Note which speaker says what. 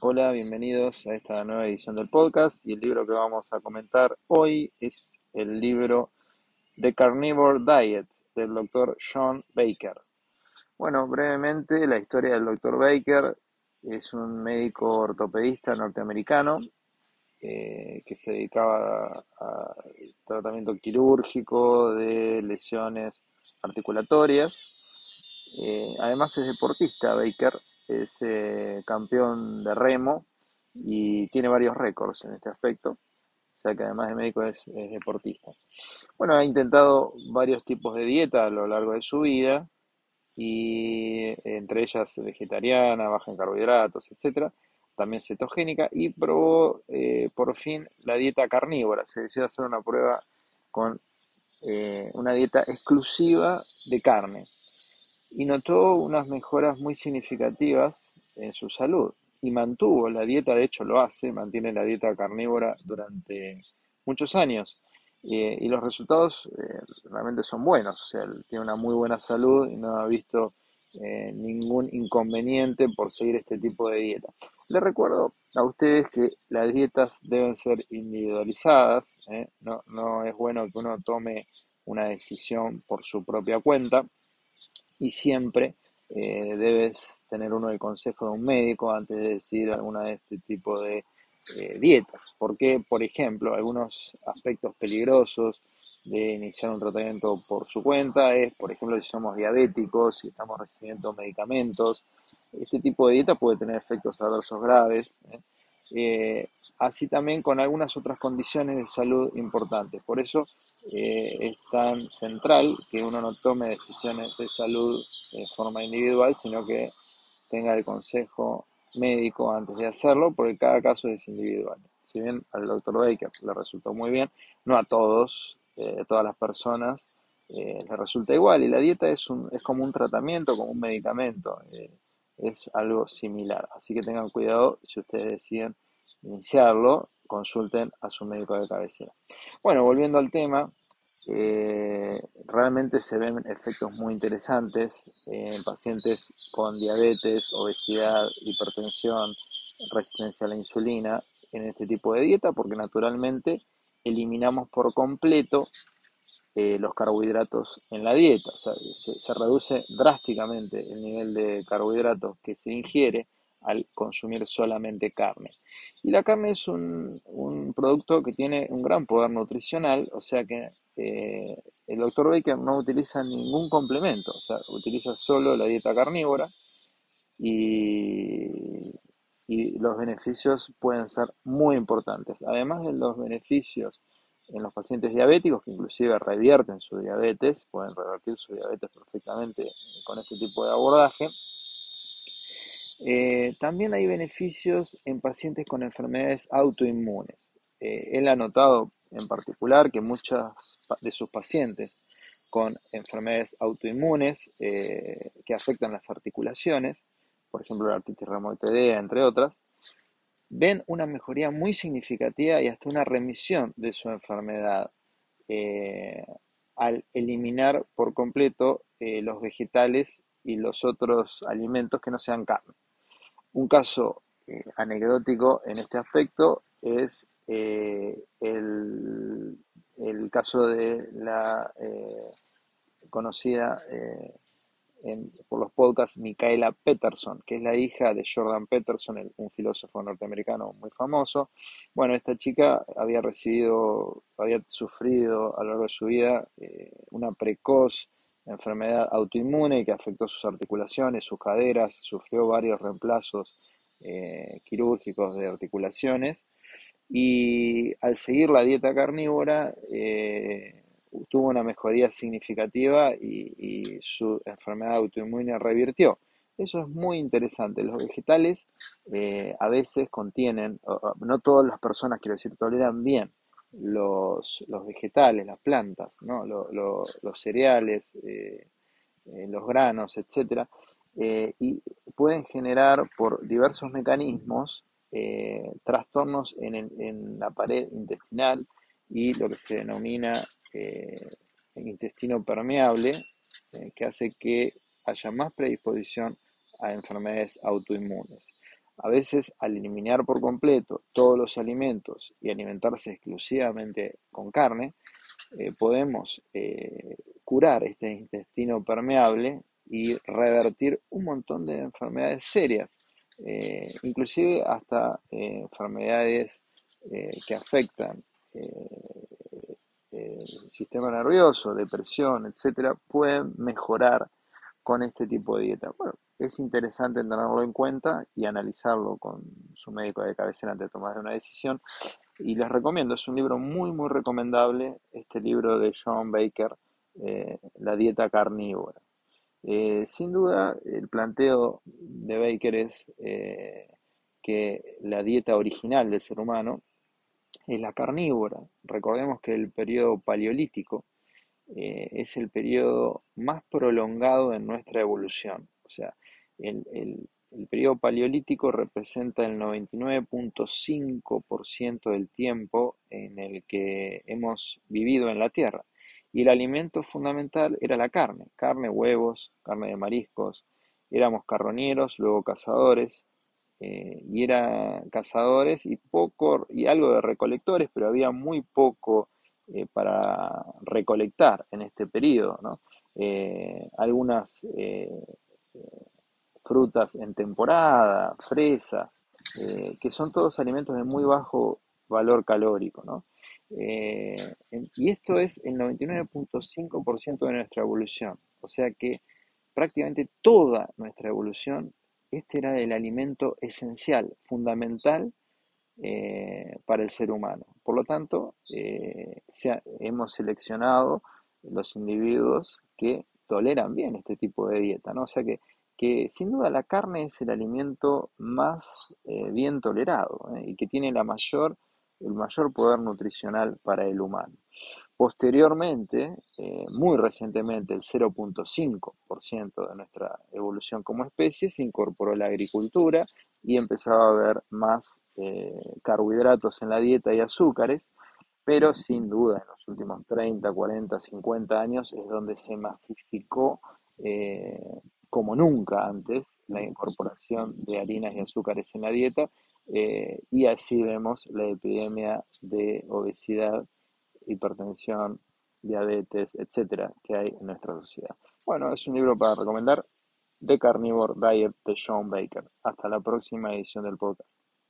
Speaker 1: Hola, bienvenidos a esta nueva edición del podcast y el libro que vamos a comentar hoy es el libro The Carnivore Diet del doctor John Baker. Bueno, brevemente la historia del doctor Baker es un médico ortopedista norteamericano eh, que se dedicaba a tratamiento quirúrgico de lesiones articulatorias. Eh, además es deportista Baker es eh, campeón de remo y tiene varios récords en este aspecto, o sea que además de médico es, deportista. Bueno, ha intentado varios tipos de dieta a lo largo de su vida y entre ellas vegetariana, baja en carbohidratos, etcétera, también cetogénica y probó eh, por fin la dieta carnívora. Se decidió hacer una prueba con eh, una dieta exclusiva de carne y notó unas mejoras muy significativas en su salud y mantuvo la dieta, de hecho lo hace, mantiene la dieta carnívora durante muchos años. Eh, y los resultados eh, realmente son buenos, o sea, tiene una muy buena salud y no ha visto eh, ningún inconveniente por seguir este tipo de dieta. Les recuerdo a ustedes que las dietas deben ser individualizadas, no, no es bueno que uno tome una decisión por su propia cuenta y siempre eh, debes tener uno el consejo de un médico antes de decidir alguna de este tipo de eh, dietas. Porque, por ejemplo, algunos aspectos peligrosos de iniciar un tratamiento por su cuenta es, por ejemplo, si somos diabéticos, si estamos recibiendo medicamentos, este tipo de dieta puede tener efectos adversos graves. ¿eh? Eh, así también con algunas otras condiciones de salud importantes. Por eso eh, es tan central que uno no tome decisiones de salud de forma individual, sino que tenga el consejo médico antes de hacerlo, porque cada caso es individual. Si bien al doctor Baker le resultó muy bien, no a todos, eh, todas las personas le resulta igual. Y la dieta es, un, es como un tratamiento, como un medicamento es algo similar. Así que tengan cuidado si ustedes deciden iniciarlo, consulten a su médico de cabecera. Bueno, volviendo al tema, eh, realmente se ven efectos muy interesantes en pacientes con diabetes, obesidad, hipertensión, resistencia a la insulina en este tipo de dieta porque naturalmente eliminamos por completo eh, los carbohidratos en la dieta. Se, reduce drásticamente el nivel de carbohidratos que se ingiere al consumir solamente carne. Y la carne es un, producto que tiene un gran poder nutricional, o sea que eh, el doctor Baker no utiliza ningún complemento, o sea, utiliza solo la dieta carnívora y, y los beneficios pueden ser muy importantes. Además de los beneficios en los pacientes diabéticos, que inclusive revierten su diabetes, pueden revertir su diabetes perfectamente con este tipo de abordaje. Eh, también hay beneficios en pacientes con enfermedades autoinmunes. Eh, él ha notado en particular que muchas de sus pacientes con enfermedades autoinmunes eh, que afectan las articulaciones, por ejemplo la artritis reumatoidea, entre otras, ven una mejoría muy significativa y hasta una remisión de su enfermedad eh, al eliminar por completo eh, los vegetales y los otros alimentos que no sean carne. Un caso eh, anecdótico en este aspecto es el, el, caso de la conocida por los podcasts Micaela Peterson, que es la hija de Jordan Peterson, un filósofo norteamericano muy famoso. Bueno, esta chica había recibido, había sufrido a lo largo de su vida eh, una precoz enfermedad autoinmune que afectó sus articulaciones, sus caderas, sufrió varios reemplazos eh, quirúrgicos de articulaciones y al seguir la dieta carnívora eh, tuvo una mejoría significativa y, su enfermedad autoinmune revirtió. Eso es muy interesante. Los vegetales eh, a veces contienen, no todas las personas, quiero decir, toleran bien los, vegetales, las plantas, los cereales, eh, eh, los granos, etc. y pueden generar por diversos mecanismos trastornos en la pared intestinal y lo que se denomina eh, el intestino permeable, eh, que hace que haya más predisposición a enfermedades autoinmunes. A veces al eliminar por completo todos los alimentos y alimentarse exclusivamente con carne, eh, podemos eh, curar este intestino permeable y revertir un montón de enfermedades serias, inclusive hasta enfermedades que afectan sistema nervioso, depresión, etcétera, pueden mejorar con este tipo de dieta. Bueno, es interesante tenerlo en cuenta y analizarlo con su médico de cabecera antes de tomar una decisión. Y les recomiendo, es un libro muy, muy recomendable, este libro de John Baker, eh, La dieta carnívora. Eh, sin duda, el planteo de Baker es eh, que la dieta original del ser humano es la carnívora. Recordemos que el periodo paleolítico eh, es el periodo más prolongado en nuestra evolución. O sea, el, el, periodo paleolítico representa el 99.5% del tiempo en el que hemos vivido en la Tierra. Y el alimento fundamental era la carne, carne, huevos, carne de mariscos. Éramos carroñeros, luego cazadores, eh, y eran cazadores y poco y algo de recolectores, pero había muy poco eh, para recolectar en este periodo. ¿no? Eh, algunas frutas en temporada, fresas, que son todos alimentos de muy bajo valor calórico. ¿no? y esto es el 99.5% de nuestra evolución. O sea que prácticamente toda nuestra evolución, este era el alimento esencial, fundamental eh, para el ser humano. Por lo tanto, eh, hemos seleccionado los individuos que toleran bien este tipo de dieta, ¿no? O sea que, que sin duda la carne es el alimento más eh, bien tolerado y que tiene la mayor, el mayor poder nutricional para el humano. Posteriormente, muy recientemente, el 0.5% de nuestra evolución como especie se incorporó a la agricultura y empezaba a haber más eh, carbohidratos en la dieta y azúcares, pero sin duda en los últimos 30, 40, 50 años es donde se masificó eh, como nunca antes la incorporación de harinas y azúcares en la dieta eh, y así vemos la epidemia de obesidad, hipertensión, diabetes, etcétera, que hay en nuestra sociedad. Bueno, es un libro para recomendar The Carnivore Diet de Sean Baker. Hasta la próxima edición del podcast.